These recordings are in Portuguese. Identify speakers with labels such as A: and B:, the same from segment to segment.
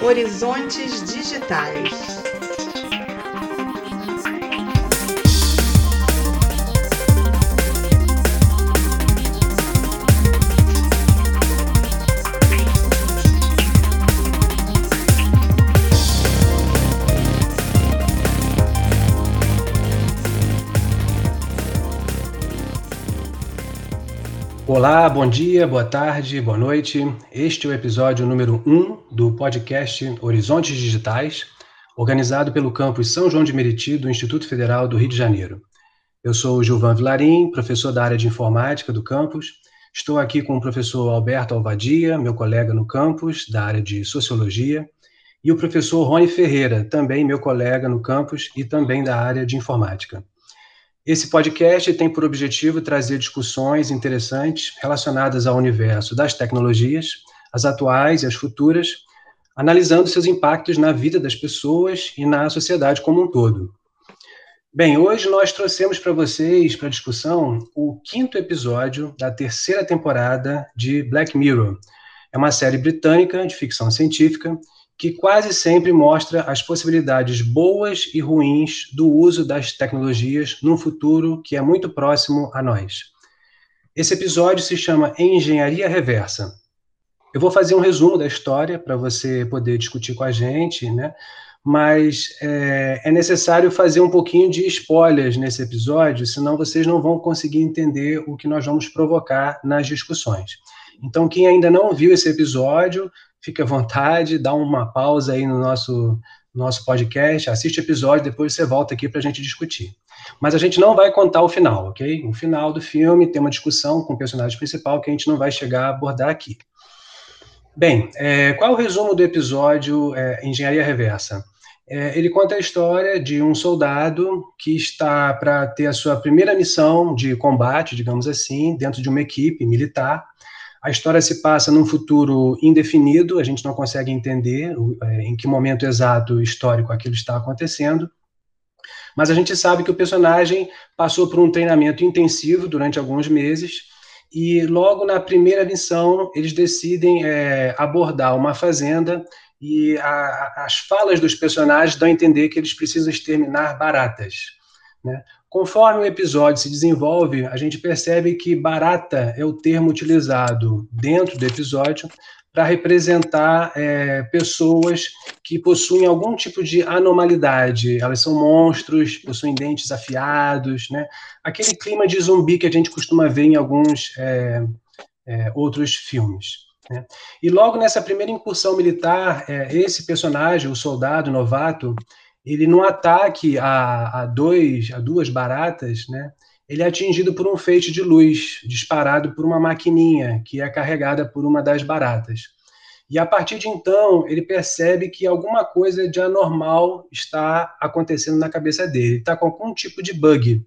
A: Horizontes Digitais.
B: Olá, bom dia, boa tarde, boa noite. Este é o episódio número 1 do podcast Horizontes Digitais, organizado pelo campus São João de Meriti do Instituto Federal do Rio de Janeiro. Eu sou o Gilvan Vilarim, professor da área de informática do campus. Estou aqui com o professor Alberto Alvadia, meu colega no campus, da área de sociologia, e o professor Rony Ferreira, também meu colega no campus e também da área de informática. Esse podcast tem por objetivo trazer discussões interessantes relacionadas ao universo das tecnologias, as atuais e as futuras, analisando seus impactos na vida das pessoas e na sociedade como um todo. Bem, hoje nós trouxemos para vocês, para discussão, o quinto episódio da terceira temporada de Black Mirror. É uma série britânica de ficção científica que quase sempre mostra as possibilidades boas e ruins do uso das tecnologias num futuro que é muito próximo a nós. Esse episódio se chama Engenharia Reversa. Eu vou fazer um resumo da história para você poder discutir com a gente, né? mas é, é, necessário fazer um pouquinho de spoilers nesse episódio, senão vocês não vão conseguir entender o que nós vamos provocar nas discussões. Então, quem ainda não viu esse episódio, fique à vontade, dá uma pausa aí no nosso, nosso podcast, assiste o episódio, depois você volta aqui para a gente discutir. Mas a gente não vai contar o final, ok? O final do filme tem uma discussão com o personagem principal que a gente não vai chegar a abordar aqui. Bem, é, qual é o resumo do episódio é, Engenharia Reversa? É, ele conta a história de um soldado que está para ter a sua primeira missão de combate, digamos assim, dentro de uma equipe militar, a história se passa num futuro indefinido, a gente não consegue entender é, em que momento exato histórico aquilo está acontecendo, mas a gente sabe que o personagem passou por um treinamento intensivo durante alguns meses e logo na primeira missão eles decidem é, abordar uma fazenda e a, as falas dos personagens dão a entender que eles precisam exterminar baratas. Né? Conforme o episódio se desenvolve, a gente percebe que barata é o termo utilizado dentro do episódio para representar é, pessoas que possuem algum tipo de anormalidade. Elas são monstros, possuem dentes afiados, né? Aquele clima de zumbi que a gente costuma ver em alguns é, é, outros filmes. Né? E logo nessa primeira incursão militar, é, esse personagem, o soldado novato, ele num ataque a, a, dois, a duas baratas, né, ele é atingido por um feixe de luz disparado por uma maquininha que é carregada por uma das baratas. E a partir de então, ele percebe que alguma coisa de anormal está acontecendo na cabeça dele. Ele está com algum tipo de bug.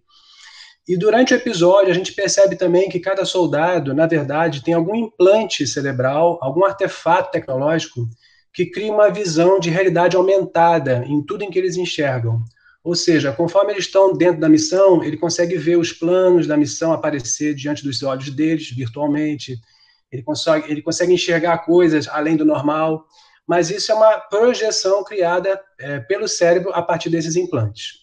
B: E durante o episódio, a gente percebe também que cada soldado, na verdade, tem algum implante cerebral, algum artefato tecnológico que cria uma visão de realidade aumentada em tudo em que eles enxergam. Ou seja, conforme eles estão dentro da missão, ele consegue ver os planos da missão aparecer diante dos olhos deles virtualmente. Ele consegue, ele consegue enxergar coisas além do normal. Mas isso é uma projeção criada é, pelo cérebro a partir desses implantes.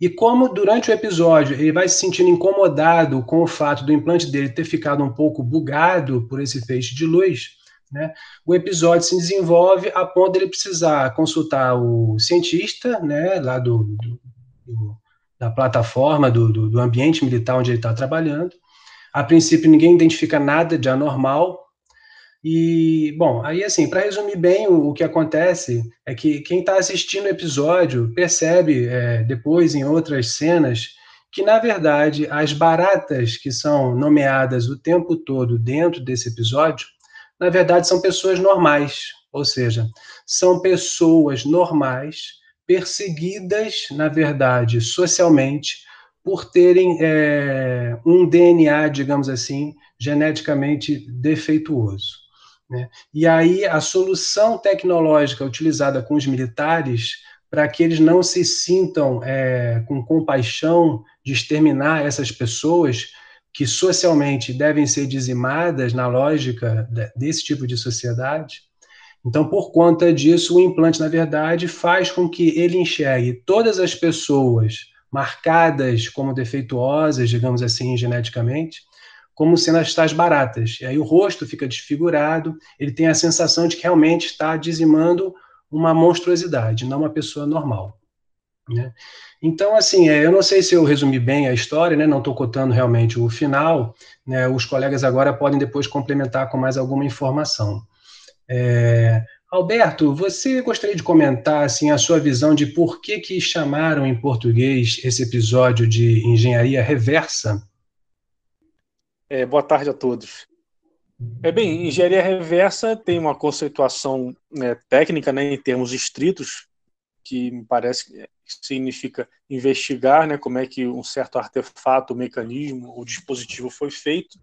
B: E como durante o episódio ele vai se sentindo incomodado com o fato do implante dele ter ficado um pouco bugado por esse feixe de luz, né? O episódio se desenvolve a ponto de ele precisar consultar o cientista, né, lá do, do, do da plataforma, do, do, ambiente militar onde ele está trabalhando. A princípio, ninguém identifica nada de anormal. E, bom, aí, assim, para resumir bem, o, o, que acontece é que quem está assistindo o episódio percebe, é, depois, em outras cenas, que, na verdade, as baratas que são nomeadas o tempo todo dentro desse episódio na verdade, são pessoas normais, ou seja, são pessoas normais perseguidas, na verdade, socialmente, por terem é, um DNA, digamos assim, geneticamente defeituoso. Né? E aí a solução tecnológica utilizada com os militares para que eles não se sintam é, com compaixão de exterminar essas pessoas que socialmente devem ser dizimadas na lógica desse tipo de sociedade, Então, por conta disso, o implante, na verdade, faz com que ele enxergue todas as pessoas marcadas como defeituosas, digamos assim, geneticamente, como sendo as tais baratas. E aí o rosto fica desfigurado, ele tem a sensação de que realmente está dizimando uma monstruosidade, não uma pessoa normal. Né? Então, assim, é, eu não sei se eu resumi bem a história, né? não estou cotando realmente o final, né? os colegas agora podem depois complementar com mais alguma informação. É, Alberto, você gostaria de comentar assim, a sua visão de por que, que chamaram em português esse episódio de engenharia reversa?
A: É, boa tarde a todos. É bem, engenharia reversa tem uma conceituação né, técnica, né, em termos estritos, que me parece que significa investigar, né, como é que um certo artefato, mecanismo ou dispositivo foi feito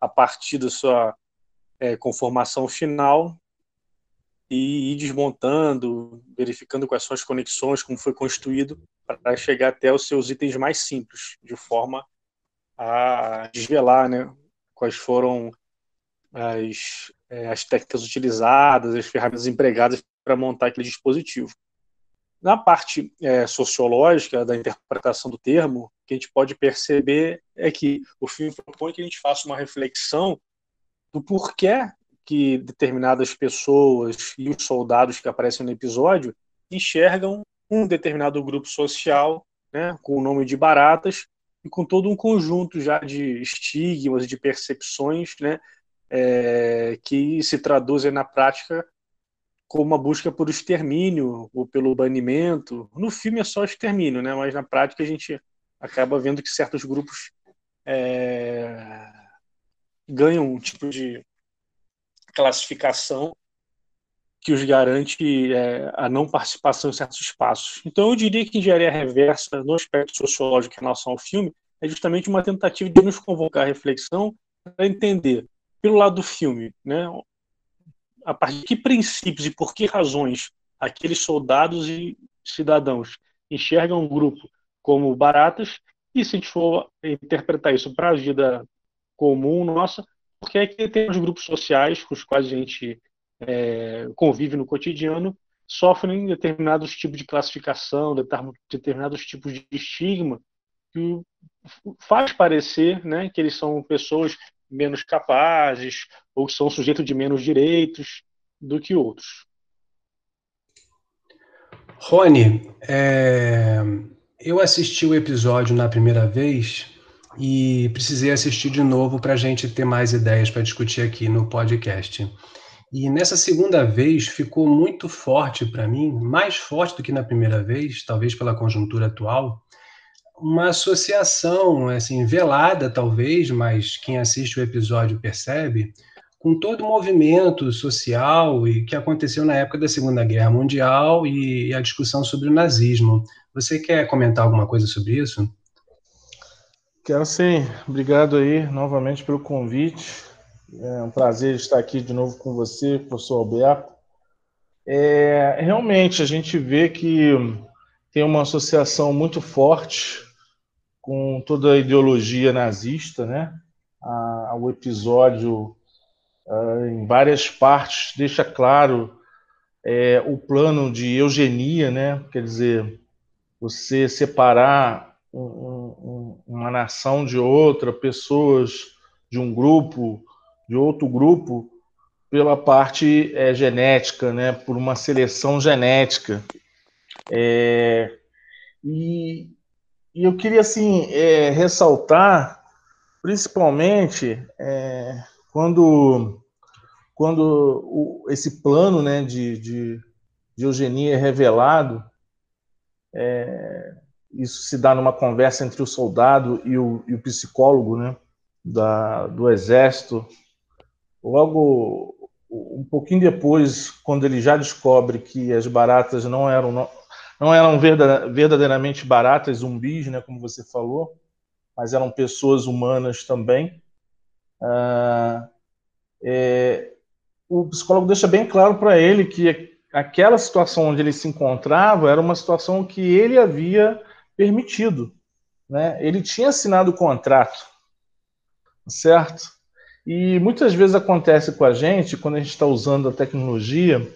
A: a partir da sua é, conformação final e ir desmontando, verificando quais são as conexões, como foi construído, para chegar até os seus itens mais simples, de forma a desvelar né, quais foram as, é, as técnicas utilizadas, as ferramentas empregadas para montar aquele dispositivo. Na parte é, sociológica da interpretação do termo, o que a gente pode perceber é que o filme propõe que a gente faça uma reflexão do porquê que determinadas pessoas e os soldados que aparecem no episódio enxergam um determinado grupo social, né, com o nome de baratas e com todo um conjunto já de estigmas, de percepções, né, é, que se traduzem na prática como uma busca por extermínio ou pelo banimento. No filme é só extermínio, né, mas na prática a gente acaba vendo que certos grupos é, ganham um tipo de classificação que os garante é, a não participação em certos espaços. Então, eu diria que engenharia reversa, no aspecto sociológico em relação ao filme, é justamente uma tentativa de nos convocar a reflexão para entender, pelo lado do filme, né, a partir de que princípios e por que razões aqueles soldados e cidadãos enxergam um grupo como baratas, e se a gente for interpretar isso para a vida comum nossa, porque é que tem os grupos sociais com os quais a gente é, convive no cotidiano sofrem determinados tipos de classificação, determinados tipos de estigma que faz parecer né, que eles são pessoas menos capazes ou que são sujeitos de menos direitos do que outros.
B: Rony, é, eu assisti o episódio na primeira vez e precisei assistir de novo para a gente ter mais ideias para discutir aqui no podcast. E nessa segunda vez ficou muito forte para mim, mais forte do que na primeira vez, talvez pela conjuntura atual, uma associação assim velada talvez, mas quem assiste o episódio percebe, com todo o movimento social e que aconteceu na época da Segunda Guerra Mundial e a discussão sobre o nazismo. Você quer comentar alguma coisa sobre isso?
C: Quero sim. Obrigado aí novamente pelo convite. É um prazer estar aqui de novo com você, professor Alberto. É, realmente, a gente vê que tem uma associação muito forte com toda a ideologia nazista, né? O episódio, a, em várias partes, deixa claro é, o plano de eugenia, né? Quer dizer, você separar um, um, uma nação de outra, pessoas de um grupo, de outro grupo, pela parte é, genética, né, por uma seleção genética. É, e, e, eu queria assim é, ressaltar, principalmente é, quando quando o, esse plano né, de, de, de eugenia é revelado, é, isso se dá numa conversa entre o soldado e o, e o psicólogo né, da, do exército. Logo, um pouquinho depois, quando ele já descobre que as baratas não eram, não, eram verdadeiramente baratas, zumbis, né, como você falou, mas eram pessoas humanas também, ah, é, o psicólogo deixa bem claro para ele que aquela situação onde ele se encontrava era uma situação que ele havia permitido. Né? Ele tinha assinado o contrato, certo? E muitas vezes acontece com a gente, quando a gente está usando a tecnologia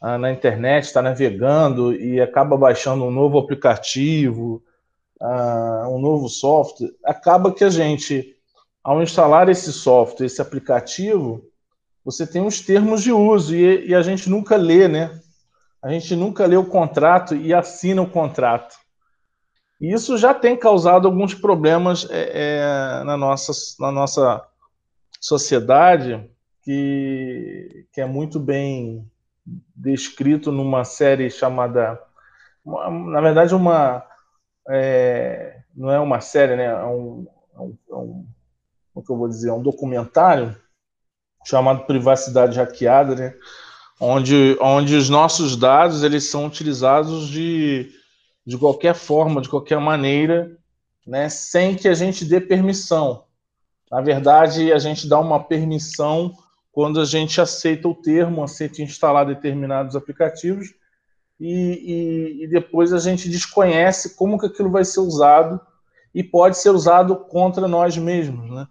C: na internet, está navegando e acaba baixando um novo aplicativo, ah, um novo software, acaba que a gente, ao instalar esse software, esse aplicativo, você tem os termos de uso e, e a gente nunca lê, né? A gente nunca lê o contrato e assina o contrato. E isso já tem causado alguns problemas é, é, na, nossa, na nossa sociedade, que, que é muito bem descrito numa série chamada. Na verdade, uma. É, não é uma série, né? É um, é um, é um, como que eu vou dizer? É um documentário chamado Privacidade Hackeada, né? Onde, onde os nossos dados eles são utilizados de de qualquer forma, de qualquer maneira, né, sem que a gente dê permissão. Na verdade, a gente dá uma permissão quando a gente aceita o termo, aceita instalar determinados aplicativos e, e, e, depois a gente desconhece como que aquilo vai ser usado e pode ser usado contra nós mesmos, né?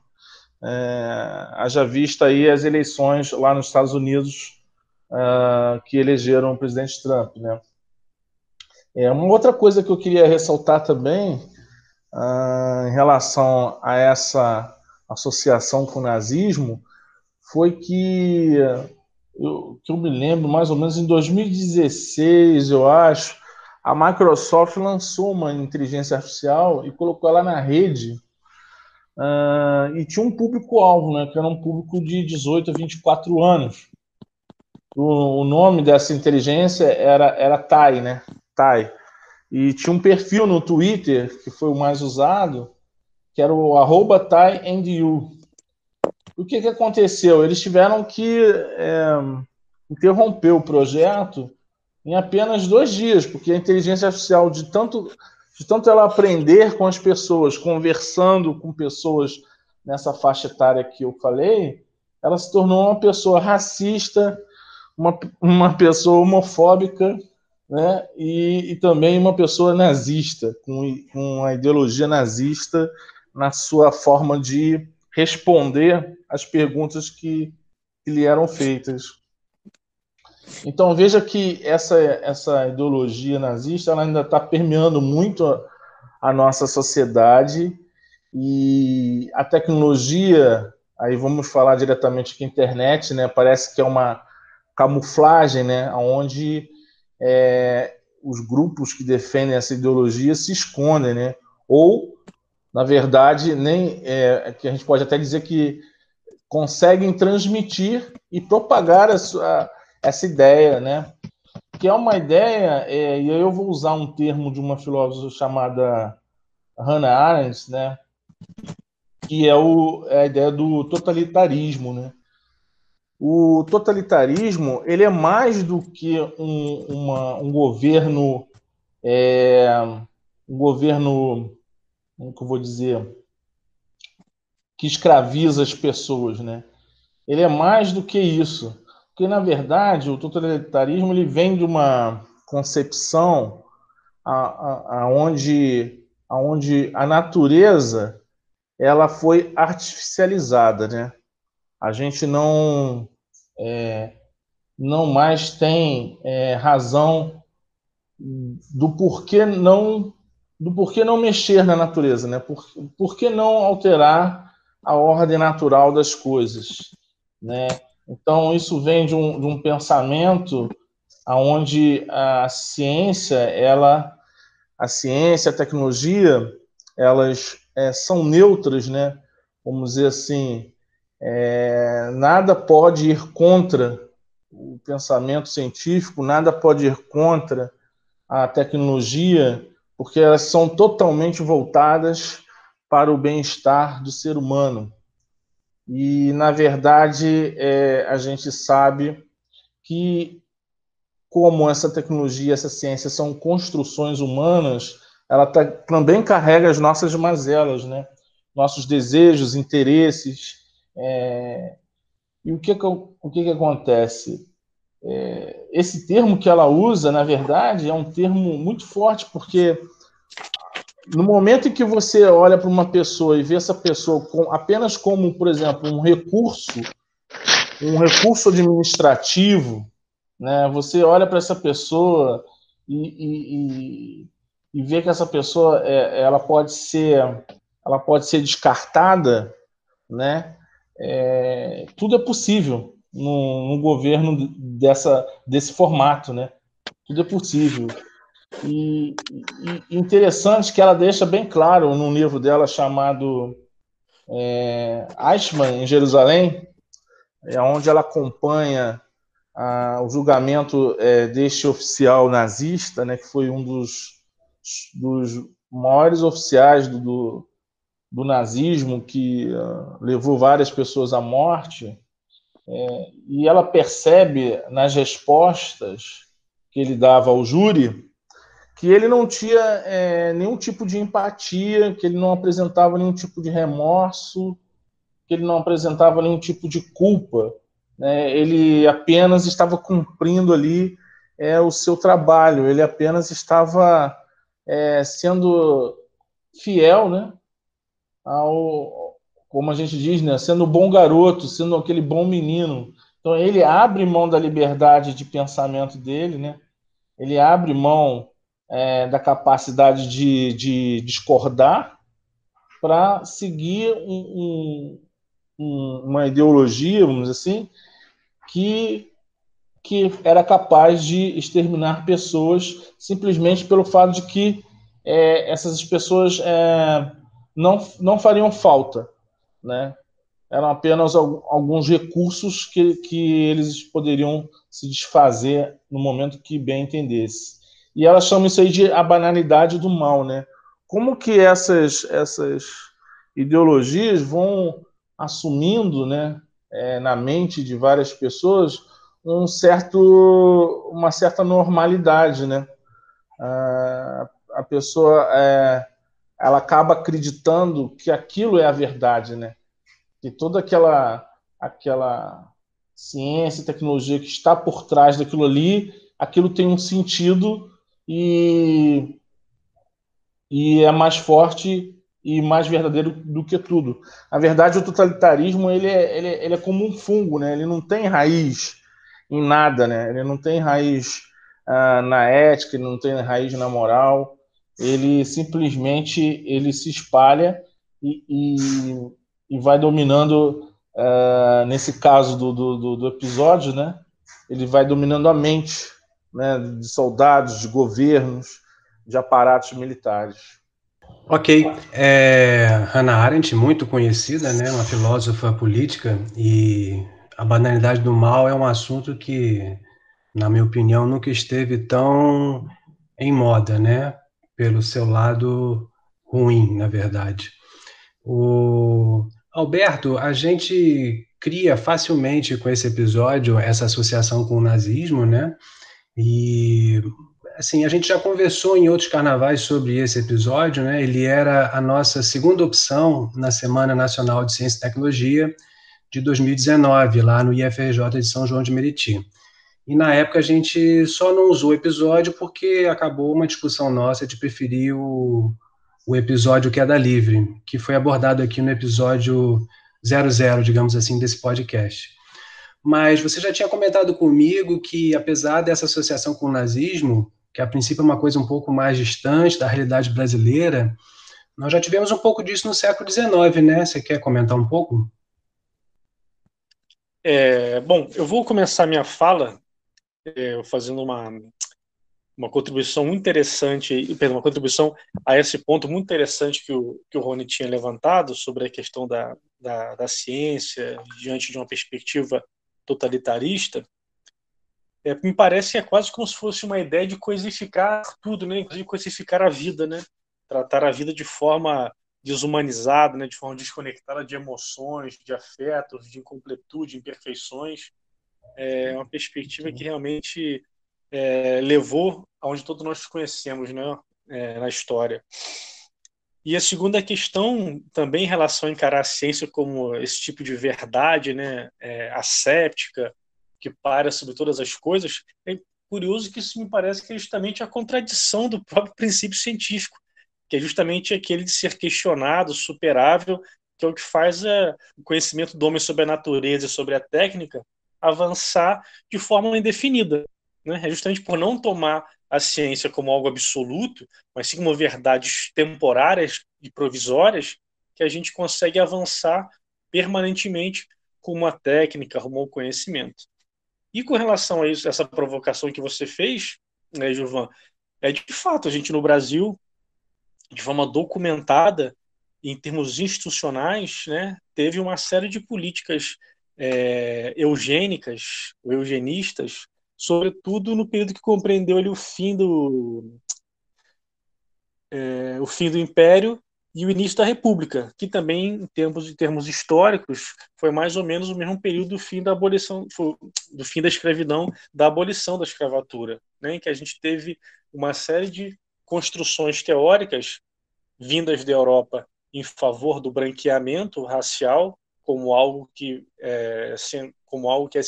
C: É, haja vista aí as eleições lá nos Estados Unidos uh, que elegeram o presidente Trump, né? É, uma outra coisa que eu queria ressaltar também, ah, em relação a essa associação com o nazismo, foi que eu, que eu me lembro, mais ou menos em 2016, eu acho, a Microsoft lançou uma inteligência artificial e colocou ela na rede. Uh, e tinha um público-alvo, né, que era um público de 18 a 24 anos. O, o nome dessa inteligência era, era TAI, né? Tai. E tinha um perfil no Twitter, que foi o mais usado, que era o arroba TaiAndYou. O que, que aconteceu? Eles tiveram que é, interromper o projeto em apenas dois dias, porque a inteligência artificial, de tanto, de tanto ela aprender com as pessoas, conversando com pessoas nessa faixa etária que eu falei, ela se tornou uma pessoa racista, uma, uma pessoa homofóbica né? e, e também uma pessoa nazista, com, com a ideologia nazista na sua forma de responder às perguntas que, que lhe eram feitas. Então veja que essa, essa ideologia nazista ela ainda está permeando muito a, a, nossa sociedade e a tecnologia, aí vamos falar diretamente com a internet, né? Parece que é uma camuflagem, né? Onde é, os grupos que defendem essa ideologia se escondem, né? Ou, na verdade, nem é, que a gente pode até dizer que conseguem transmitir e propagar essa, essa ideia, né? Que é uma ideia, é, e aí eu vou usar um termo de uma filósofa chamada Hannah Arendt, né? Que é, o, é a ideia do totalitarismo, né? o totalitarismo ele é mais do que um, uma, um governo é, um governo como que eu vou dizer que escraviza as pessoas né? Ele é mais do que isso. Porque na verdade o totalitarismo ele vem de uma concepção aonde a, a, aonde a natureza ela foi artificializada né? A gente não é, não mais tem é, razão do porquê não do porquê não mexer na natureza, né? Por, por que não alterar a ordem natural das coisas, né? Então isso vem de um, de um pensamento aonde a ciência, ela, a ciência, a tecnologia, elas é, são neutras, né? Vamos dizer assim, é, nada pode ir contra o pensamento científico, nada pode ir contra a tecnologia, porque elas são totalmente voltadas para o bem-estar do ser humano. E, na verdade, é, a gente sabe que, como essa tecnologia, essa ciência são construções humanas, ela tá, também carrega as nossas mazelas, né? nossos desejos, interesses, é, e o que, que, o que, que acontece? É, esse termo que ela usa, na verdade, é um termo muito forte, porque no momento em que você olha para uma pessoa e vê essa pessoa com, apenas como, por exemplo, um recurso, um recurso administrativo, né? Você olha para essa pessoa e, e, e, e, vê que essa pessoa é, ela pode ser ela pode ser descartada, né? É, tudo é possível num, governo dessa, desse formato, né? Tudo é possível. E, e, interessante que ela deixa bem claro num livro dela chamado é, Eichmann em Jerusalém, é onde ela acompanha a, o julgamento é, deste oficial nazista, né, que foi um dos, dos maiores oficiais do, do, do nazismo, que uh, levou várias pessoas à morte, é, e ela percebe nas respostas que ele dava ao júri que ele não tinha é, nenhum tipo de empatia, que ele não apresentava nenhum tipo de remorso, que ele não apresentava nenhum tipo de culpa. Né? Ele apenas estava cumprindo ali é, o seu trabalho, ele apenas estava é, sendo fiel né, ao, como a gente diz, né, sendo bom garoto, sendo aquele bom menino. Então ele abre mão da liberdade de pensamento dele, né? Ele abre mão é, da capacidade de, de discordar para seguir um, um, uma ideologia, vamos dizer assim, que, que era capaz de exterminar pessoas simplesmente pelo fato de que é, essas pessoas é, não, não fariam falta né? Eram apenas alguns recursos que, que eles poderiam se desfazer no momento que bem entendesse. E ela chama isso aí de a banalidade do mal, né? Como que essas, essas ideologias vão assumindo, né, é, na mente de várias pessoas um certo, uma certa normalidade, né? Ah, a pessoa é, ela acaba acreditando que aquilo é a verdade, né? Que toda aquela aquela ciência tecnologia que está por trás daquilo ali, aquilo tem um sentido e e é mais forte e mais verdadeiro do que tudo. Na verdade, o totalitarismo ele é, ele é, ele é como um fungo, né? Ele não tem raiz em nada, né? Ele não tem raiz ah, na ética, ele não tem raiz na moral ele simplesmente ele se espalha e, e, e vai dominando, uh, nesse caso do, do, do, episódio, né? ele vai dominando a mente né, de soldados, de governos, de aparatos militares.
B: Ok. É, Hannah Arendt, muito conhecida, né, uma filósofa política, e a banalidade do mal é um assunto que, na minha opinião, nunca esteve tão em moda, né? Pelo seu lado ruim, na verdade. O Alberto, a gente cria facilmente com esse episódio essa associação com o nazismo, né? E assim, a gente já conversou em outros carnavais sobre esse episódio, né? Ele era a nossa segunda opção na Semana Nacional de Ciência e Tecnologia de 2019, lá no IFRJ de São João de Meriti. E na época a gente só não usou o episódio porque acabou uma discussão nossa de preferir o, o episódio Queda Livre, que foi abordado aqui no episódio 00, digamos assim, desse podcast. Mas você já tinha comentado comigo que, apesar dessa associação com o nazismo, que a princípio é uma coisa um pouco mais distante da realidade brasileira, nós já tivemos um pouco disso no século XIX, né? Você quer comentar um pouco?
A: É, bom, eu vou começar minha fala é, fazendo uma, uma contribuição interessante, perdão, uma contribuição a esse ponto muito interessante que o, que o Rony tinha levantado sobre a questão da, da, da ciência diante de uma perspectiva totalitarista, é, me parece que é quase como se fosse uma ideia de coisificar tudo, né? inclusive coisificar a vida, né? tratar a vida de forma desumanizada, né? de forma desconectada de emoções, de afetos, de incompletude, imperfeições é uma perspectiva que realmente é, levou aonde todos nós conhecemos né, é, na história. E a segunda questão, também em relação a encarar a ciência como esse tipo de verdade né, é, asséptica, que para sobre todas as coisas, é curioso que isso me parece que é justamente a contradição do próprio princípio científico. que é justamente aquele de ser questionado, superável, que é o que faz é, o conhecimento do homem sobre a natureza e sobre a técnica avançar de forma indefinida. Né? É justamente por não tomar a ciência como algo absoluto, mas sim como verdades temporárias e provisórias, que a gente consegue avançar permanentemente com uma técnica, com um conhecimento. E com relação a isso, essa provocação que você fez, né, Gilvan, é de fato, a gente no Brasil, de forma documentada, em termos institucionais, né, teve uma série de políticas é, eugênicas, ou eugenistas, sobretudo no período que compreendeu ali o fim do é, o fim do Império e o início da República, que também, em termos, em termos históricos, foi mais ou menos o mesmo período do fim da abolição, do fim da escravidão, da abolição da escravatura, né, em que a gente teve uma série de construções teóricas vindas da Europa em favor do branqueamento racial como algo que é, como algo que, é,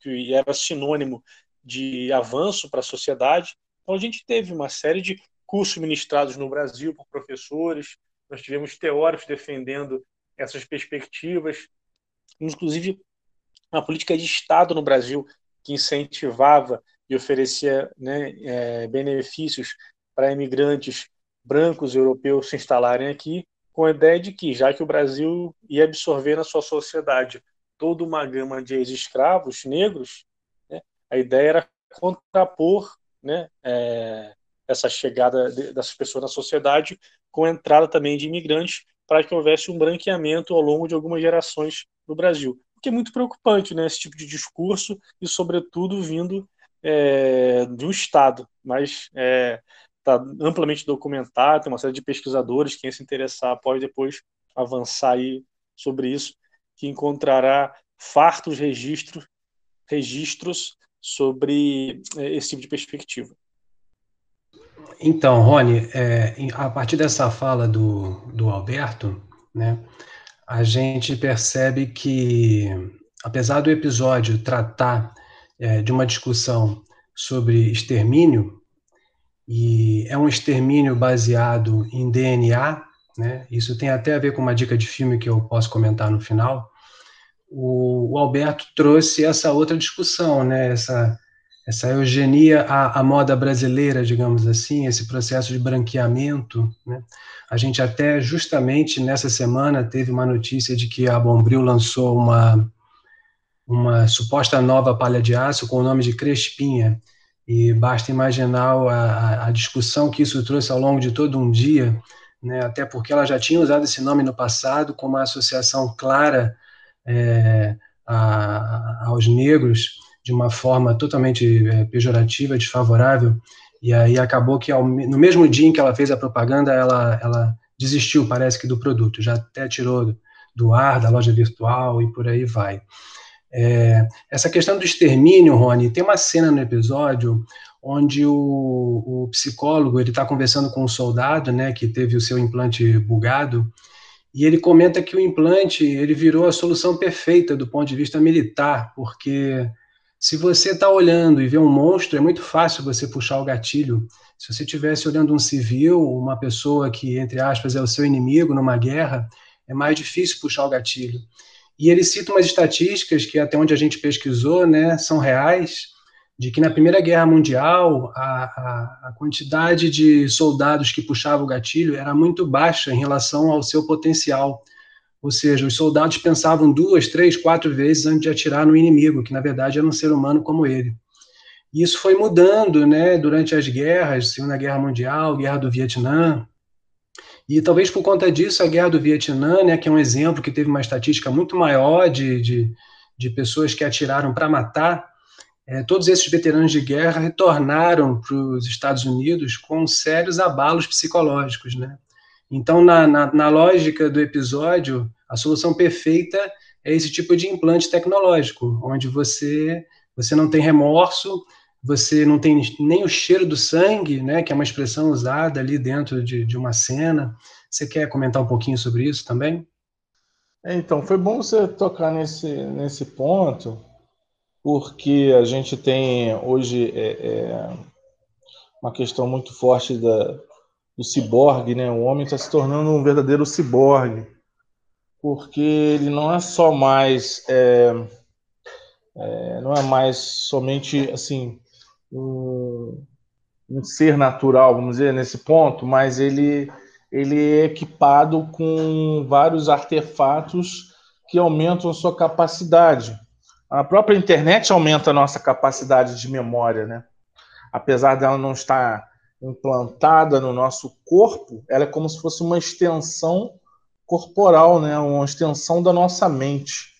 A: que era sinônimo de avanço para a sociedade. Então a gente teve uma série de cursos ministrados no Brasil por professores, nós tivemos teóricos defendendo essas perspectivas, inclusive uma política de Estado no Brasil que incentivava e oferecia né, é, benefícios para imigrantes brancos europeus se instalarem aqui, com a ideia de que, já que o Brasil ia absorver na sua sociedade toda uma gama de ex-escravos negros, né, a ideia era contrapor né, é, essa chegada dessas pessoas na sociedade com a entrada também de imigrantes para que houvesse um branqueamento ao longo de algumas gerações no Brasil. O que é muito preocupante, né, esse tipo de discurso e, sobretudo, vindo é, de um Estado, mas é, tá amplamente documentado, tem uma série de pesquisadores, quem se interessar pode depois avançar aí sobre isso, que encontrará fartos registros, registros sobre é, esse tipo de perspectiva.
B: Então, Rony, é, a partir dessa fala do, do Alberto, né, a gente percebe que, apesar do episódio tratar é, de uma discussão sobre extermínio, e é um extermínio baseado em DNA, né, isso tem até a ver com uma dica de filme que eu posso comentar no final, o, o Alberto trouxe essa outra discussão, né, essa essa eugenia à, moda brasileira, digamos assim, esse processo de branqueamento. Né? A gente até justamente nessa semana teve uma notícia de que a Bombril lançou uma uma suposta nova palha de aço com o nome de Crespinha e basta imaginar a, a discussão que isso trouxe ao longo de todo um dia, né? até porque ela já tinha usado esse nome no passado com uma associação clara é, a, aos negros de uma forma totalmente é, pejorativa, desfavorável, e aí acabou que ao, no mesmo dia em que ela fez a propaganda, ela, ela desistiu, parece que, do produto, já até tirou do ar, da loja virtual e por aí vai. É, essa questão do extermínio, Rony, tem uma cena no episódio onde o, o psicólogo ele está conversando com um soldado, né, que teve o seu implante bugado, e ele comenta que o implante ele virou a solução perfeita do ponto de vista militar, porque se você está olhando e vê um monstro, é muito fácil você puxar o gatilho. Se você estivesse olhando um civil, uma pessoa que, entre aspas, é o seu inimigo numa guerra, é mais difícil puxar o gatilho. E ele cita umas estatísticas que, até onde a gente pesquisou, né, são reais, de que na Primeira Guerra Mundial a, a, a quantidade de soldados que puxavam o gatilho era muito baixa em relação ao seu potencial. Ou seja, os soldados pensavam duas, três, quatro vezes antes de atirar no inimigo, que na verdade era um ser humano como ele. E isso foi mudando né, durante as guerras, Segunda Guerra Mundial, Guerra do Vietnã. E talvez por conta disso, a Guerra do Vietnã, né, que é um exemplo que teve uma estatística muito maior de, de, de pessoas que atiraram para matar, é, todos esses veteranos de guerra retornaram para os Estados Unidos com sérios abalos psicológicos. Né? Então, na, na, na, lógica do episódio, a solução perfeita é esse tipo de implante tecnológico, onde você, você não tem remorso, você não tem nem o cheiro do sangue, né, que é uma expressão usada ali dentro de, de uma cena. Você quer comentar um pouquinho sobre isso também?
C: É, então, foi bom você tocar nesse, nesse ponto, porque a gente tem hoje é, é, uma questão muito forte da, do ciborgue, né? O homem está se tornando um verdadeiro ciborgue, porque ele não é só mais, é, é, não é mais somente assim um, um ser natural, vamos dizer nesse ponto, mas ele ele é equipado com vários artefatos que aumentam sua capacidade. A própria internet aumenta a nossa capacidade de memória, né? Apesar dela não estar implantada no nosso corpo, ela é como se fosse uma extensão corporal, né? uma extensão da nossa mente,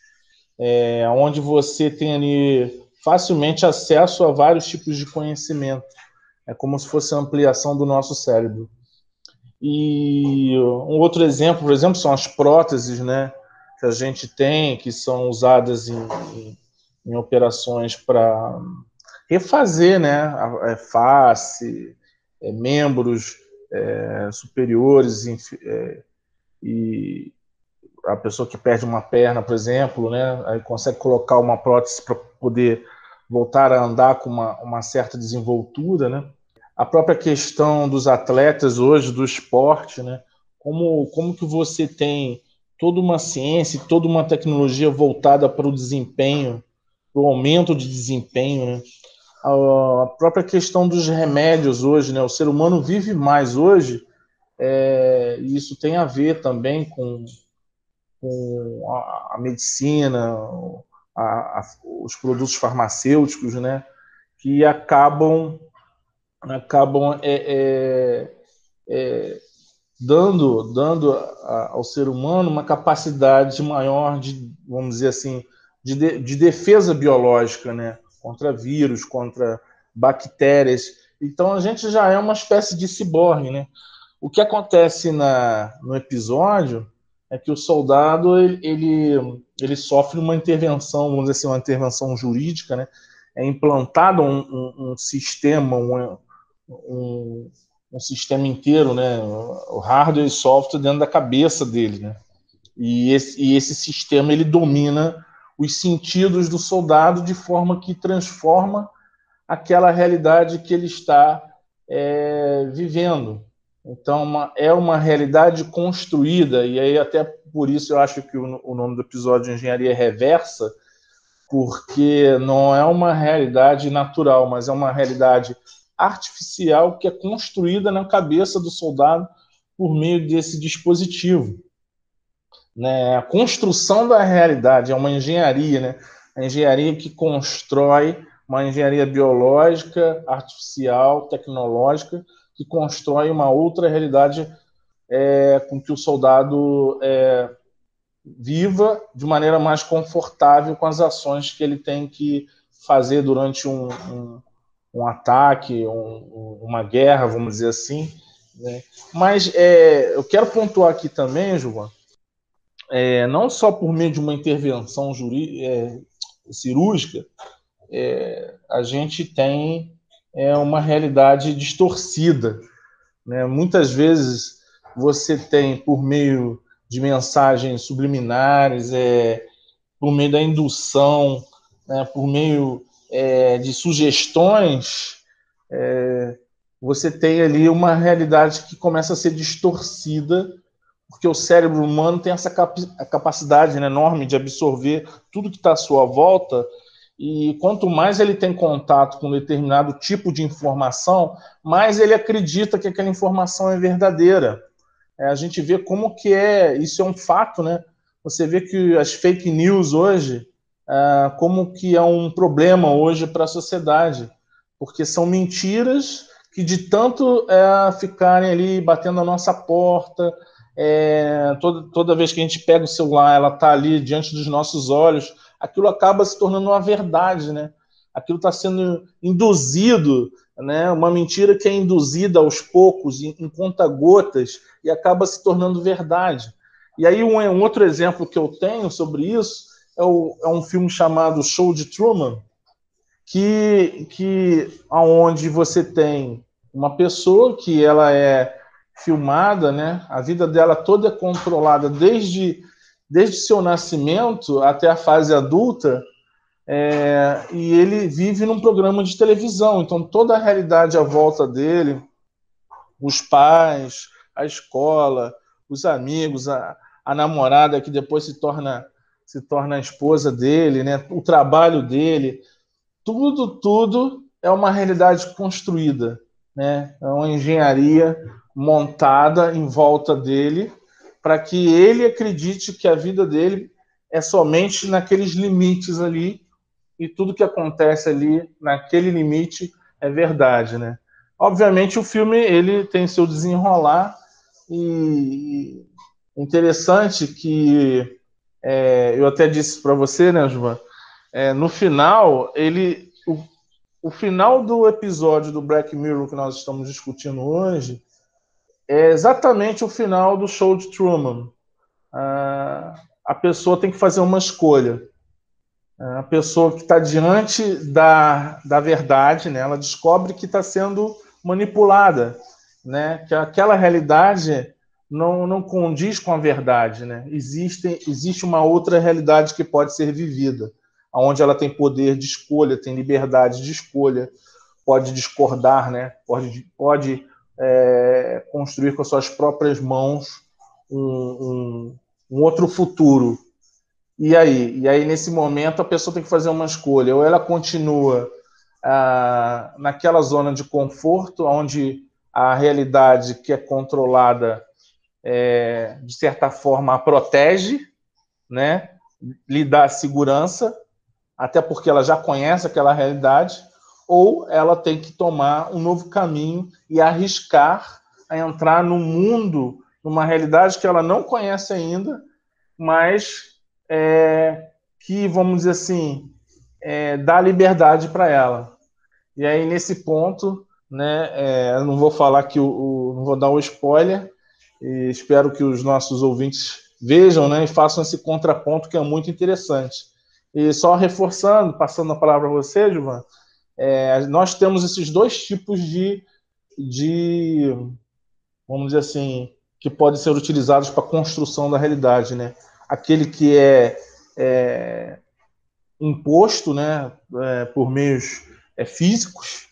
C: é, onde você tem ali facilmente acesso a vários tipos de conhecimento. É como se fosse a ampliação do nosso cérebro. E um outro exemplo, por exemplo, são as próteses, né? Que a gente tem, que são usadas em, em, em operações para refazer, né? A, a face, é, membros é, superiores é, e a pessoa que perde uma perna, por exemplo, né, aí consegue colocar uma prótese para poder voltar a andar com uma, uma certa desenvoltura, né? A própria questão dos atletas hoje, do esporte, né? Como, como que você tem toda uma ciência, toda uma tecnologia voltada para o desempenho, para o aumento de desempenho, né? a própria questão dos remédios hoje, né? O ser humano vive mais hoje, é, isso tem a ver também com, com a, a medicina, a, a, os produtos farmacêuticos, né? Que acabam acabam é, é, é dando dando ao ser humano uma capacidade maior de vamos dizer assim de, de defesa biológica, né? contra vírus, contra bactérias. Então a gente já é uma espécie de ciborgue, né? O que acontece na, no episódio é que o soldado ele, ele, ele sofre uma intervenção, vamos dizer assim, uma intervenção jurídica, né? É implantado um, um, um sistema, um, um, um, sistema inteiro, né? O hardware e software dentro da cabeça dele, né? E esse, e esse sistema ele domina os sentidos do soldado de forma que transforma aquela realidade que ele está é, vivendo. Então, uma, é uma realidade construída, e aí até por isso eu acho que o, o nome do episódio é Engenharia Reversa, porque não é uma realidade natural, mas é uma realidade artificial que é construída na cabeça do soldado por meio desse dispositivo né, a construção da realidade, é uma engenharia, né? A engenharia que constrói uma engenharia biológica, artificial, tecnológica, que constrói uma outra realidade é, com que o soldado é, viva de maneira mais confortável com as ações que ele tem que fazer durante um, um, um ataque, um, uma guerra, vamos dizer assim. Né? Mas é, eu quero pontuar aqui também, João, é, não só por meio de uma intervenção é, cirúrgica, é, a gente tem é, uma realidade distorcida. Né? Muitas vezes você tem, por meio de mensagens subliminares, é, por meio da indução, né, por meio é, de sugestões, é, você tem ali uma realidade que começa a ser distorcida porque o cérebro humano tem essa capacidade né, enorme de absorver tudo que está à sua volta, e quanto mais ele tem contato com determinado tipo de informação, mais ele acredita que aquela informação é verdadeira. É, a gente vê como que é, isso é um fato, né? Você vê que as fake news hoje, é, como que é um problema hoje para a sociedade, porque são mentiras que de tanto é, ficarem ali batendo a nossa porta, é, toda, toda vez que a gente pega o celular, ela está ali diante dos nossos olhos, aquilo acaba se tornando uma verdade, né? Aquilo está sendo induzido, né? Uma mentira que é induzida aos poucos, em, em conta-gotas, e acaba se tornando verdade. E aí um, um, outro exemplo que eu tenho sobre isso é, o, é um filme chamado Show de Truman, que, que aonde você tem uma pessoa que ela é filmada, né? A vida dela toda é controlada desde desde seu nascimento até a fase adulta. É, e ele vive num programa de televisão, então toda a realidade à volta dele, os pais, a escola, os amigos, a, a namorada que depois se torna se torna a esposa dele, né? O trabalho dele, tudo, tudo é uma realidade construída, né? É uma engenharia montada em volta dele para que ele acredite que a vida dele é somente naqueles limites ali e tudo que acontece ali naquele limite é verdade, né? Obviamente o filme ele tem seu desenrolar e interessante que é, eu até disse para você, né, João? É, no final ele o, o final do episódio do Black Mirror que nós estamos discutindo hoje é exatamente o final do show de Truman. Ah, a pessoa tem que fazer uma escolha. A pessoa que está diante da, da verdade, né, ela descobre que está sendo manipulada, né, que aquela realidade não, não condiz com a verdade. Né? Existe, existe uma outra realidade que pode ser vivida, onde ela tem poder de escolha, tem liberdade de escolha, pode discordar, né? pode, pode é, construir com as suas próprias mãos um, um, um outro futuro. E aí? E aí, nesse momento, a pessoa tem que fazer uma escolha. Ou ela continua ah, naquela zona de conforto, onde a realidade que é controlada, é, de certa forma, a protege, né? lhe dá segurança, até porque ela já conhece aquela realidade, ou ela tem que tomar um novo caminho e arriscar a entrar num mundo, numa realidade que ela não conhece ainda, mas é, que, vamos dizer assim, é, dá liberdade para ela. E aí, nesse ponto, né, é, não vou falar que o, o, não vou dar o spoiler, e espero que os nossos ouvintes vejam né, e façam esse contraponto que é muito interessante. E só reforçando, passando a palavra a você, Gilvan, é, nós temos esses dois tipos de, de, vamos dizer assim, que podem ser utilizados para a construção da realidade, né? Aquele que é, é imposto, né, é, por meios é, físicos,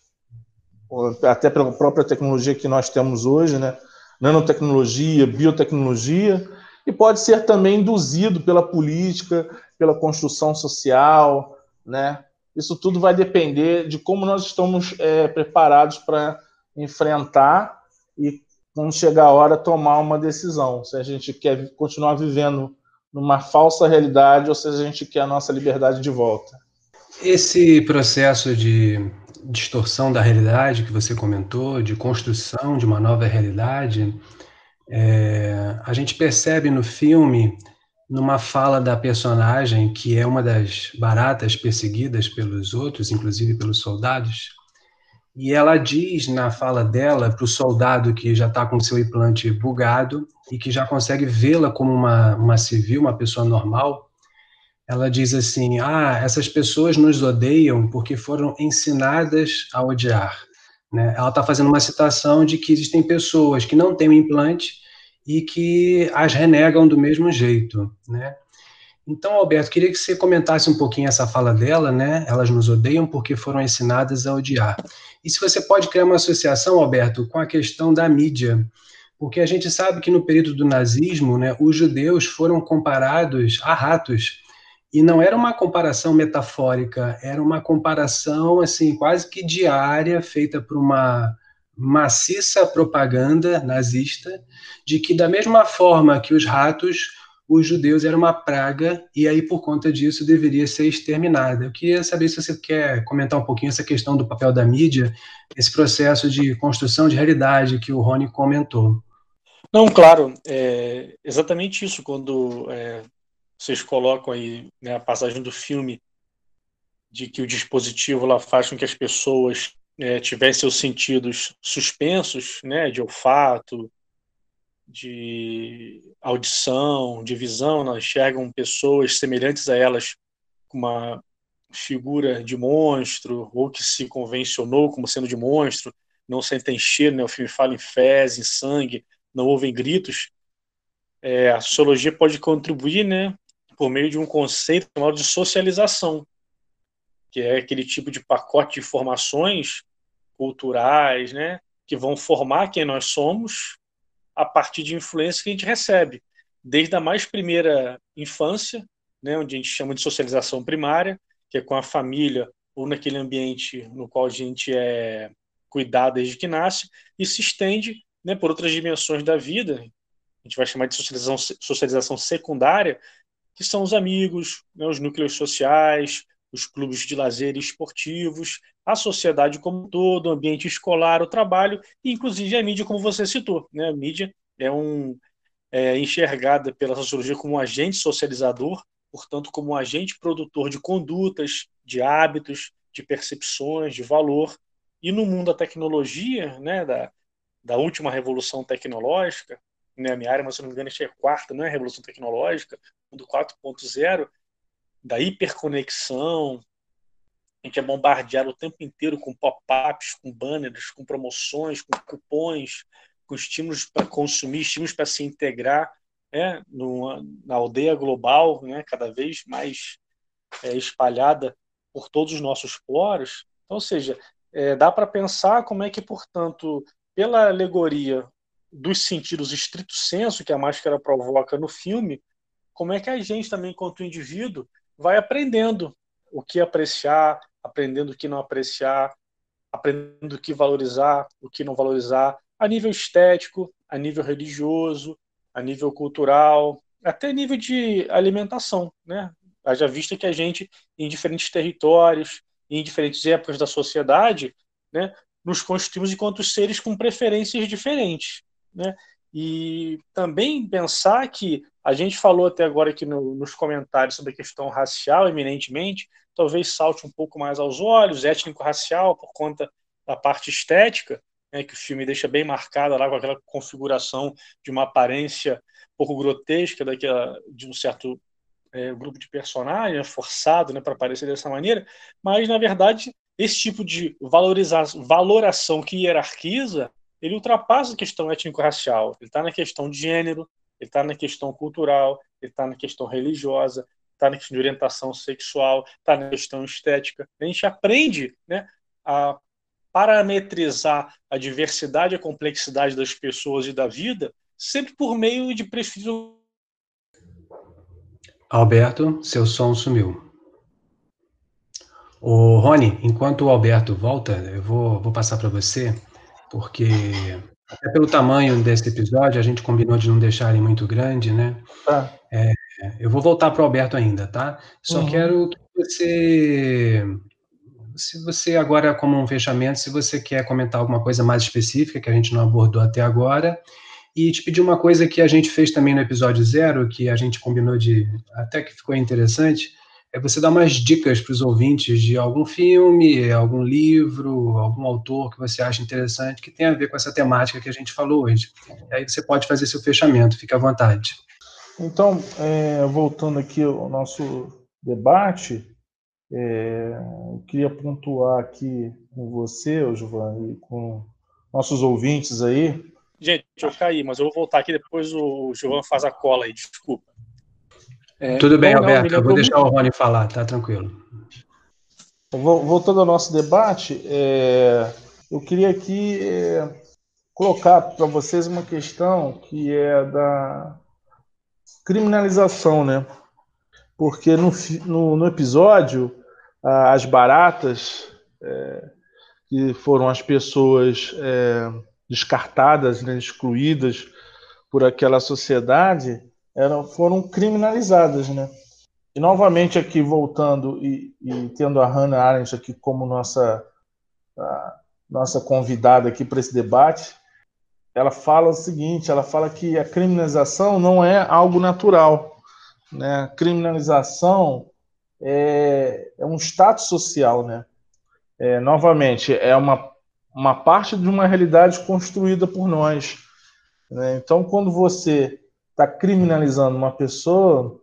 C: até pela própria tecnologia que nós temos hoje, né? Nanotecnologia, biotecnologia, e pode ser também induzido pela política, pela construção social, né? Isso tudo vai depender de como nós estamos é, preparados para enfrentar e, quando chegar a hora, tomar uma decisão. Se a gente quer continuar vivendo numa falsa realidade ou se a gente quer a nossa liberdade de volta.
B: Esse processo de distorção da realidade que você comentou, de construção de uma nova realidade, é, a gente percebe no filme numa fala da personagem, que é uma das baratas perseguidas pelos outros, inclusive pelos soldados, e ela diz na fala dela para o soldado que já está com seu implante bugado e que já consegue vê-la como uma, uma civil, uma pessoa normal, ela diz assim: Ah, essas pessoas nos odeiam porque foram ensinadas a odiar. Né? Ela está fazendo uma citação de que existem pessoas que não têm o implante e que as renegam do mesmo jeito, né? Então, Alberto, queria que você comentasse um pouquinho essa fala dela, né? Elas nos odeiam porque foram ensinadas a odiar. E se você pode criar uma associação, Alberto, com a questão da mídia, porque a gente sabe que no período do nazismo, né, os judeus foram comparados a ratos. E não era uma comparação metafórica, era uma comparação assim quase que diária, feita por uma maciça propaganda nazista de que, da mesma forma que os ratos, os judeus eram uma praga e aí, por conta disso, deveria ser exterminada. Eu queria saber se você quer comentar um pouquinho essa questão do papel da mídia, esse processo de construção de realidade que o Rony comentou.
A: Não, claro, é exatamente isso. Quando é, vocês colocam aí né, a passagem do filme de que o dispositivo lá faz com que as pessoas é, tivessem seus sentidos suspensos, né, de olfato, de audição, de visão, não enxergam pessoas semelhantes a elas com uma figura de monstro ou que se convencionou como sendo de monstro, não sentem cheiro, né? o filme fala em fezes, em sangue, não ouvem gritos. É, a sociologia pode contribuir né, por meio de um conceito chamado de socialização, que é aquele tipo de pacote de informações culturais, né, que vão formar quem nós somos a partir de influências que a gente recebe, desde a mais primeira infância, né, onde a gente chama de socialização primária, que é com a família ou naquele ambiente no qual a gente é cuidado desde que nasce, e se estende né, por outras dimensões da vida, a gente vai chamar de socialização, socialização secundária, que são os amigos, né, os núcleos sociais, os clubes de lazer esportivos, a sociedade como um todo, o ambiente escolar, o trabalho, e inclusive a mídia, como você citou. Né? A mídia é, um, é enxergada pela sociologia como um agente socializador, portanto, como um agente produtor de condutas, de hábitos, de percepções, de valor. E no mundo da tecnologia, né, da, da última revolução tecnológica, né, a minha área, mas se não me engano, é a quarta, é a revolução tecnológica, do 4.0, da hiperconexão, a gente é bombardeado o tempo inteiro com pop-ups, com banners, com promoções, com cupons, com estímulos para consumir, estímulos para se integrar né, numa, na aldeia global, né, cada vez mais é, espalhada por todos os nossos poros. Então, ou seja, é, dá para pensar como é que, portanto, pela alegoria dos sentidos estrito senso que a máscara provoca no filme, como é que a gente também, enquanto indivíduo, vai aprendendo o que apreciar, aprendendo o que não apreciar, aprendendo o que valorizar, o que não valorizar, a nível estético, a nível religioso, a nível cultural, até nível de alimentação, né? Haja vista que a gente, em diferentes territórios, em diferentes épocas da sociedade, né, nos constituímos enquanto seres com preferências diferentes, né? E também pensar que a gente falou até agora aqui no, nos comentários sobre a questão racial, eminentemente, talvez salte um pouco mais aos olhos, étnico-racial, por conta da parte estética, né, que o filme deixa bem marcada lá com aquela configuração de uma aparência um pouco grotesca daquela, de um certo é, grupo de personagens, né, forçado né, para aparecer dessa maneira, mas, na verdade, esse tipo de valoração que hierarquiza, ele ultrapassa a questão étnico-racial, ele está na questão de gênero, ele está na questão cultural, ele está na questão religiosa, está na questão de orientação sexual, está na questão estética. A gente aprende né, a parametrizar a diversidade e a complexidade das pessoas e da vida, sempre por meio de perfil.
B: Alberto, seu som sumiu. O Rony, enquanto o Alberto volta, eu vou, vou passar para você, porque até pelo tamanho desse episódio, a gente combinou de não deixar ele muito grande, né? Tá. É, eu vou voltar para o Alberto ainda, tá? Só uhum. quero que você. Se você agora, como um fechamento, se você quer comentar alguma coisa mais específica que a gente não abordou até agora, e te pedir uma coisa que a gente fez também no episódio zero, que a gente combinou de. até que ficou interessante, é você dar umas dicas para os ouvintes de algum filme, algum livro, algum autor que você acha interessante, que tem a ver com essa temática que a gente falou hoje. E aí você pode fazer seu fechamento, fique à vontade.
C: Então, é, voltando aqui ao nosso debate, é, eu queria pontuar aqui com você, Giovanni, e com nossos ouvintes aí.
A: Gente, eu caí, mas eu vou voltar aqui depois o Giovanni faz a cola aí, desculpa.
B: É, Tudo bem, Alberto, eu vou deixar o Rony falar, tá tranquilo.
C: Voltando ao nosso debate, é, eu queria aqui é, colocar para vocês uma questão que é da criminalização, né? Porque no, no, no episódio, as baratas, é, que foram as pessoas é, descartadas, né, excluídas por aquela sociedade, eram, foram criminalizadas, né? E novamente aqui voltando e, e tendo a Hannah Arendt aqui como nossa nossa convidada aqui para esse debate, ela fala o seguinte, ela fala que a criminalização não é algo natural, né? A criminalização é, é um status social, né? É, novamente, é uma, uma parte de uma realidade construída por nós. Né? Então, quando você está criminalizando uma pessoa,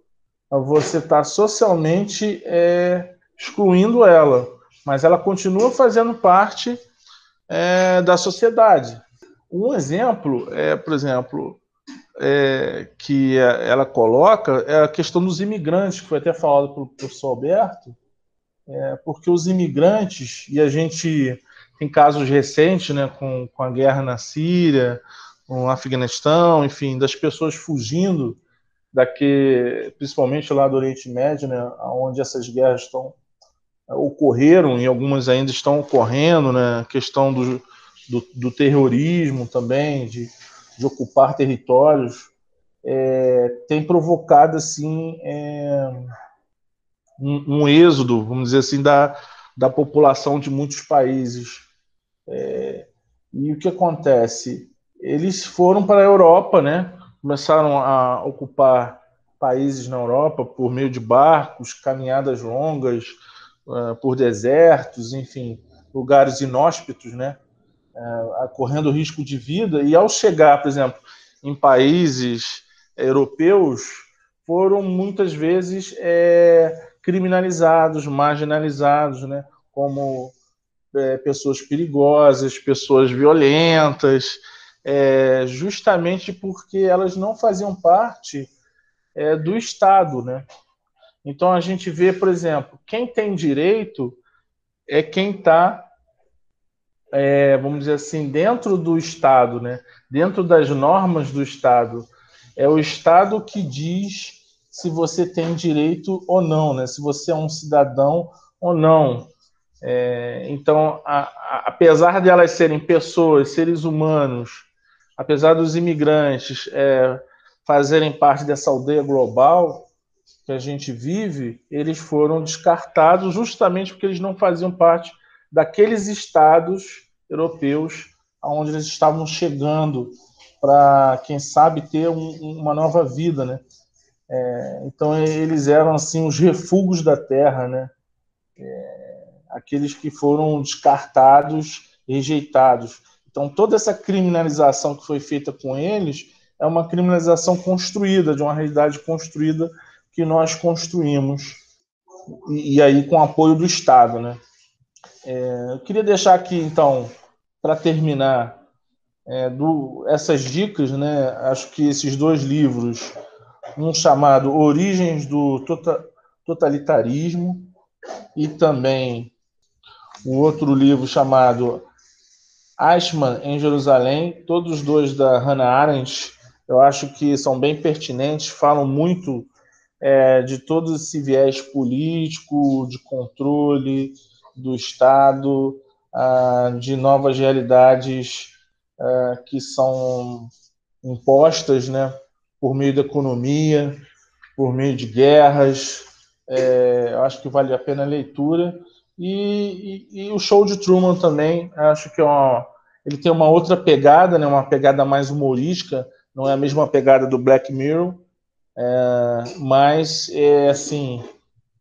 C: você está socialmente é, excluindo ela, mas ela continua fazendo parte é, da sociedade. Um exemplo é, por exemplo, é, que ela coloca é a questão dos imigrantes, que foi até falado pelo professor Alberto, é, porque os imigrantes, e a gente tem casos recentes, né, com, com a guerra na Síria, com o Afeganistão, enfim, das pessoas fugindo daqui, principalmente lá do Oriente Médio, né, onde essas guerras estão ocorreram e algumas ainda estão ocorrendo, né, a questão do, do, do terrorismo também, de, de ocupar territórios, é, tem provocado assim é, um, um, êxodo, vamos dizer assim, da, da população de muitos países. É, e o que acontece? Eles foram para a Europa, né? Começaram a ocupar países na Europa por meio de barcos, caminhadas longas, uh, por desertos, enfim, lugares inóspitos, né? Uh, correndo risco de vida. E ao chegar, por exemplo, em países europeus, foram muitas vezes é, criminalizados, marginalizados, né? como é, pessoas perigosas, pessoas violentas, é, justamente porque elas não faziam parte é, do Estado. Né? Então a gente vê, por exemplo, quem tem direito é quem está, é, vamos dizer assim, dentro do Estado, né? dentro das normas do Estado. É o Estado que diz se você tem direito ou não, né? se você é um cidadão ou não. É, então, a, a, apesar de elas serem pessoas, seres humanos, apesar dos imigrantes é, fazerem parte dessa aldeia global que a gente vive, eles foram descartados justamente porque eles não faziam parte daqueles estados europeus aonde eles estavam chegando para, quem sabe, ter um, uma nova vida, né? É, então eles eram assim os refugos da terra, né? É, aqueles que foram descartados, rejeitados. Então toda essa criminalização que foi feita com eles é uma criminalização construída, de uma realidade construída que nós construímos e, e aí com apoio do Estado, né? É, eu queria deixar aqui então para terminar é, do, essas dicas, né? Acho que esses dois livros um chamado Origens do tota-, Totalitarismo e também o outro livro chamado Eichmann em Jerusalém, todos os dois da Hannah Arendt, eu acho que são bem pertinentes, falam muito é, de todo esse viés político, de controle do Estado, ah, de novas realidades ah, que são impostas né, por meio da economia, por meio de guerras. É, eu acho que vale a pena a leitura. E, e, e, o show de Truman também, acho que é uma, ele tem uma outra pegada, né, uma pegada mais humorística, não é a mesma pegada do Black Mirror, é, mas é assim,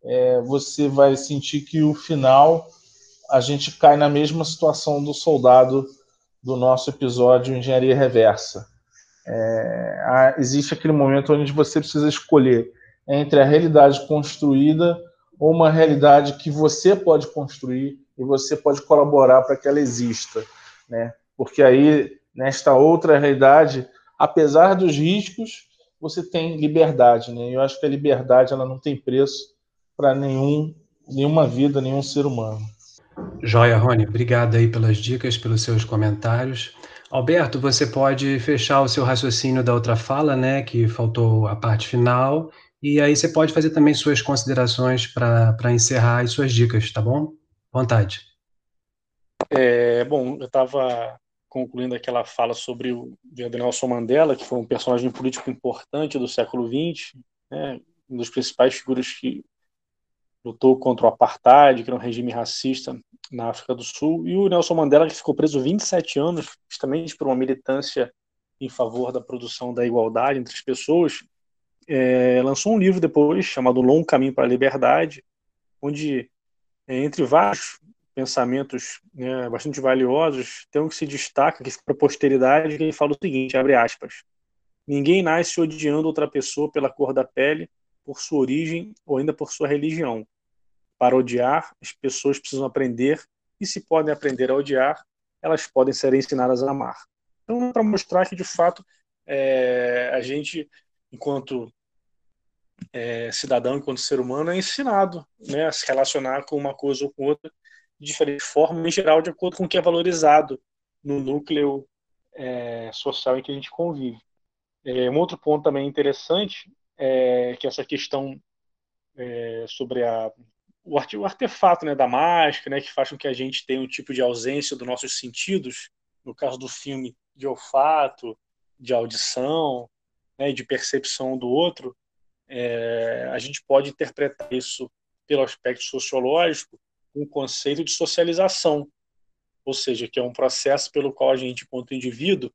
C: é, você vai sentir que o final a gente cai na mesma situação do soldado do nosso episódio Engenharia Reversa. É, existe aquele momento onde você precisa escolher entre a realidade construída uma realidade que você pode construir e você pode colaborar para que ela exista, né? Porque aí nesta outra realidade, apesar dos riscos, você tem liberdade, né? Eu acho que a liberdade ela não tem preço para nenhum nenhuma vida, nenhum ser humano.
B: Joia, Rony, obrigado aí pelas dicas, pelos seus comentários. Alberto, você pode fechar o seu raciocínio da outra fala, né, que faltou a parte final, e aí você pode fazer também suas considerações para encerrar as suas dicas, tá bom? Vontade.
A: É, bom, eu estava concluindo aquela fala sobre o Nelson Mandela, que foi um personagem político importante do século XX, né, um dos principais figuras que lutou contra o apartheid, que era um regime racista na África do Sul, e o Nelson Mandela, que ficou preso 27 anos, justamente por uma militância em favor da produção da igualdade entre as pessoas, é, lançou um livro depois chamado Longo Caminho para a Liberdade, onde, é, entre vários pensamentos né, bastante valiosos, tem um que se destaca, que fica para a posteridade, que ele fala o seguinte, abre aspas, ninguém nasce odiando outra pessoa pela cor da pele, por sua origem ou ainda por sua religião. Para odiar, as pessoas precisam aprender, e se podem aprender a odiar, elas podem ser ensinadas a amar. Então, é para mostrar que, de fato, é, a gente, enquanto é, cidadão, enquanto ser humano, é ensinado né, a se relacionar com uma coisa ou com outra de diferentes formas, em geral, de acordo com o que é valorizado no núcleo é, social em que a gente convive. É, um outro ponto também interessante é que essa questão é, sobre a, o, artefato né, da máscara, né, que faz com que a gente tenha um tipo de ausência dos nossos sentidos, no caso do filme, de olfato, de audição, né, de percepção do outro, é, a gente pode interpretar isso pelo aspecto sociológico um conceito de socialização, ou seja, que é um processo pelo qual a gente, enquanto indivíduo,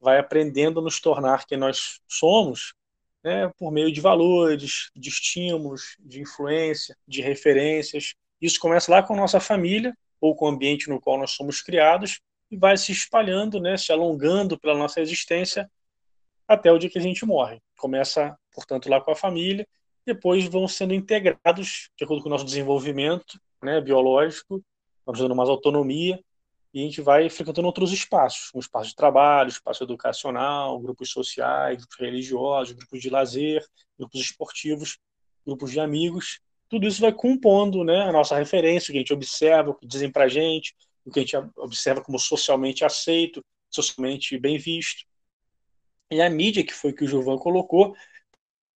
A: vai aprendendo a nos tornar quem nós somos, né, por meio de valores, de estímulos, de influência, de referências. Isso começa lá com a nossa família ou com o ambiente no qual nós somos criados e vai se espalhando, né, se alongando pela nossa existência até o dia que a gente morre. Começa, portanto, lá com a família, depois vão sendo integrados de acordo com o nosso desenvolvimento né, biológico, vamos dando mais autonomia e a gente vai frequentando outros espaços, um espaço de trabalho, espaço educacional, grupos sociais, grupos religiosos, grupos de lazer, grupos esportivos, grupos de amigos. Tudo isso vai compondo né, a nossa referência, o que a gente observa, o que dizem para a gente, o que a gente observa como socialmente aceito, socialmente bem visto. E a mídia, que foi que o Gilvan colocou,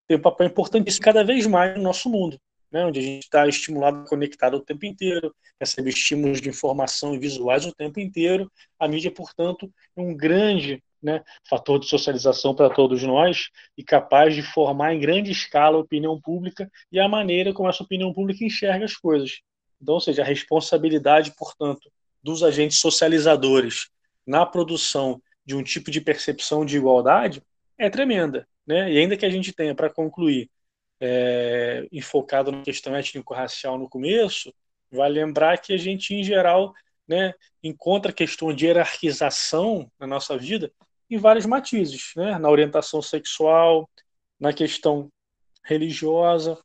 A: tem um papel importantíssimo cada vez mais no nosso mundo, né, onde a gente está estimulado, conectado o tempo inteiro, recebe estímulos de informação e visuais o tempo inteiro. A mídia, portanto, é um grande né, fator de socialização para todos nós e capaz de formar em grande escala a opinião pública e a maneira como essa opinião pública enxerga as coisas. Então, ou seja, a responsabilidade, portanto, dos agentes socializadores na produção de um tipo de percepção de igualdade é tremenda. Né? E ainda que a gente tenha, para concluir, é, enfocado na questão étnico-racial no começo, vai lembrar que a gente, em geral, né, encontra a questão de hierarquização na nossa vida em vários matizes, né? na orientação sexual, na questão religiosa,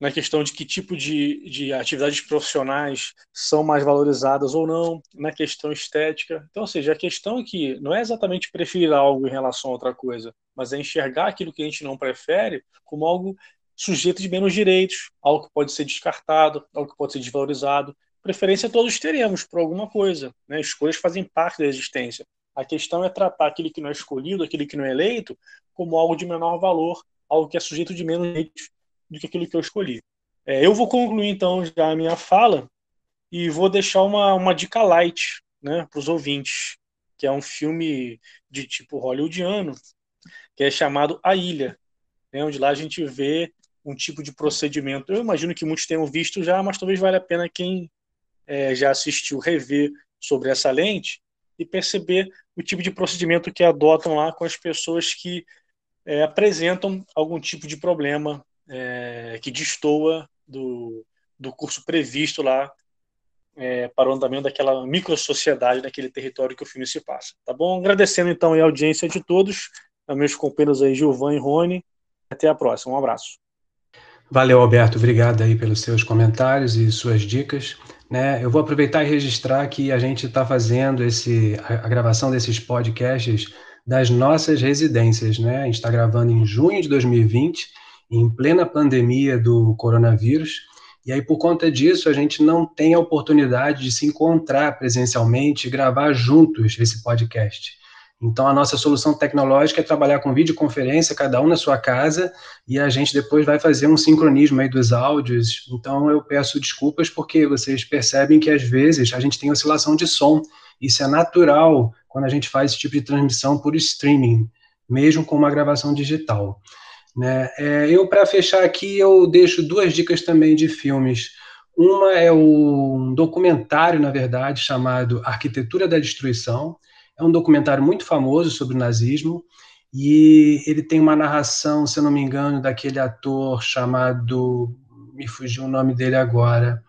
A: na questão de que tipo de, de atividades profissionais são mais valorizadas ou não, na questão estética. Então, ou seja, a questão é que não é exatamente preferir algo em relação a outra coisa, mas é enxergar aquilo que a gente não prefere como algo sujeito de menos direitos, algo que pode ser descartado, algo que pode ser desvalorizado. Preferência todos teremos por alguma coisa, né? escolhas fazem parte da existência. A questão é tratar aquele que não é escolhido, aquele que não é eleito, como algo de menor valor, algo que é sujeito de menos direitos do que aquilo que eu escolhi. É, eu vou concluir então já a minha fala e vou deixar uma, uma dica light né, para os ouvintes, que é um filme de tipo hollywoodiano, que é chamado A Ilha, né, onde lá a gente vê um tipo de procedimento. Eu imagino que muitos tenham visto já, mas talvez valha a pena quem é, já assistiu rever sobre essa lente e perceber o tipo de procedimento que adotam lá com as pessoas que é, apresentam algum tipo de problema é, que destoa do, do curso previsto lá é, para o andamento daquela micro-sociedade naquele território que o filme se passa. Tá bom? Agradecendo então a audiência de todos, a meus companheiros aí, Gilvan e Rony. Até a próxima. Um abraço.
B: Valeu, Alberto. Obrigado aí pelos seus comentários e suas dicas. Né, eu vou aproveitar e registrar que a gente está fazendo esse, a gravação desses podcasts das nossas residências. Né? A gente está gravando em junho de 2020 em plena pandemia do coronavírus. E aí, por conta disso, a gente não tem a oportunidade de se encontrar presencialmente e gravar juntos esse podcast. Então, a nossa solução tecnológica é trabalhar com videoconferência, cada um na sua casa, e a gente depois vai fazer um sincronismo aí dos áudios. Então, eu peço desculpas porque vocês percebem que às vezes a gente tem oscilação de som. Isso é natural quando a gente faz esse tipo de transmissão por streaming, mesmo com uma gravação digital. Né? É, eu, para fechar aqui, eu deixo duas dicas também de filmes. Uma é um documentário, na verdade, chamado Arquitetura da Destruição. É um documentário muito famoso sobre o nazismo e ele tem uma narração, se eu não me engano, daquele ator chamado. Me fugiu o nome dele agora.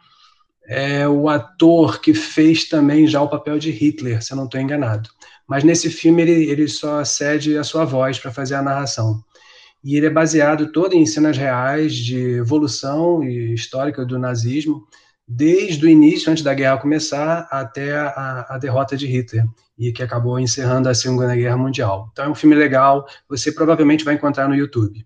B: É o ator que fez também já o papel de Hitler, se eu não estou enganado. Mas nesse filme ele, ele só cede a sua voz para fazer a narração e ele é baseado todo em cenas reais de evolução histórica do nazismo, desde o início, antes da guerra começar, até a, a, derrota de Hitler, e que acabou encerrando a Segunda Guerra Mundial. Então é um filme legal, você provavelmente vai encontrar no YouTube.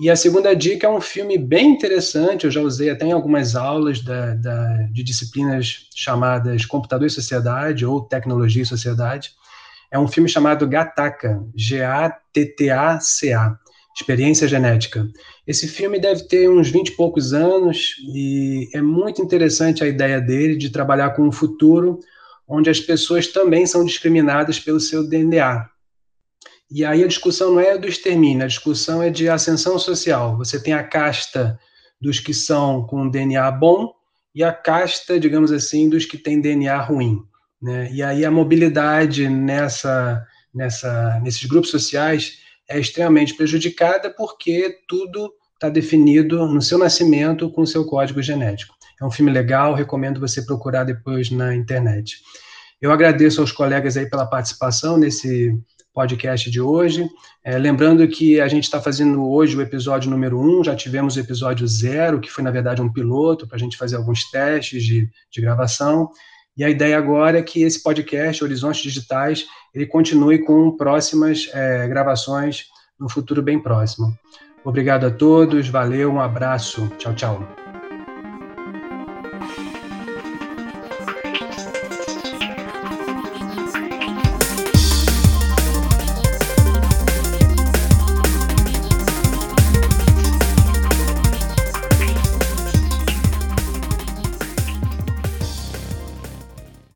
B: E a segunda dica é um filme bem interessante, eu já usei até em algumas aulas da, da, de disciplinas chamadas Computador e Sociedade ou Tecnologia e Sociedade. É um filme chamado Gataca, G-A-T-T-A-C-A, Experiência Genética. Esse filme deve ter uns 20 e poucos anos e é muito interessante a ideia dele de trabalhar com um futuro onde as pessoas também são discriminadas pelo seu DNA, e aí a discussão não é do extermínio, a discussão é de ascensão social. Você tem a casta dos que são com DNA bom e a casta, digamos assim, dos que têm DNA ruim. Né? E aí a mobilidade nessa, nessa, nesses grupos sociais é extremamente prejudicada porque tudo está definido no seu nascimento com o seu código genético. É um filme legal, recomendo você procurar depois na internet. Eu agradeço aos colegas aí pela participação nesse podcast de hoje. É, lembrando que a gente está fazendo hoje o episódio número um, já tivemos o episódio zero, que foi, na verdade, um piloto para a gente fazer alguns testes de, de gravação. E a ideia agora é que esse podcast, Horizontes Digitais, ele continue com próximas é, gravações no futuro bem próximo. Obrigado a todos, valeu, um abraço, tchau, tchau.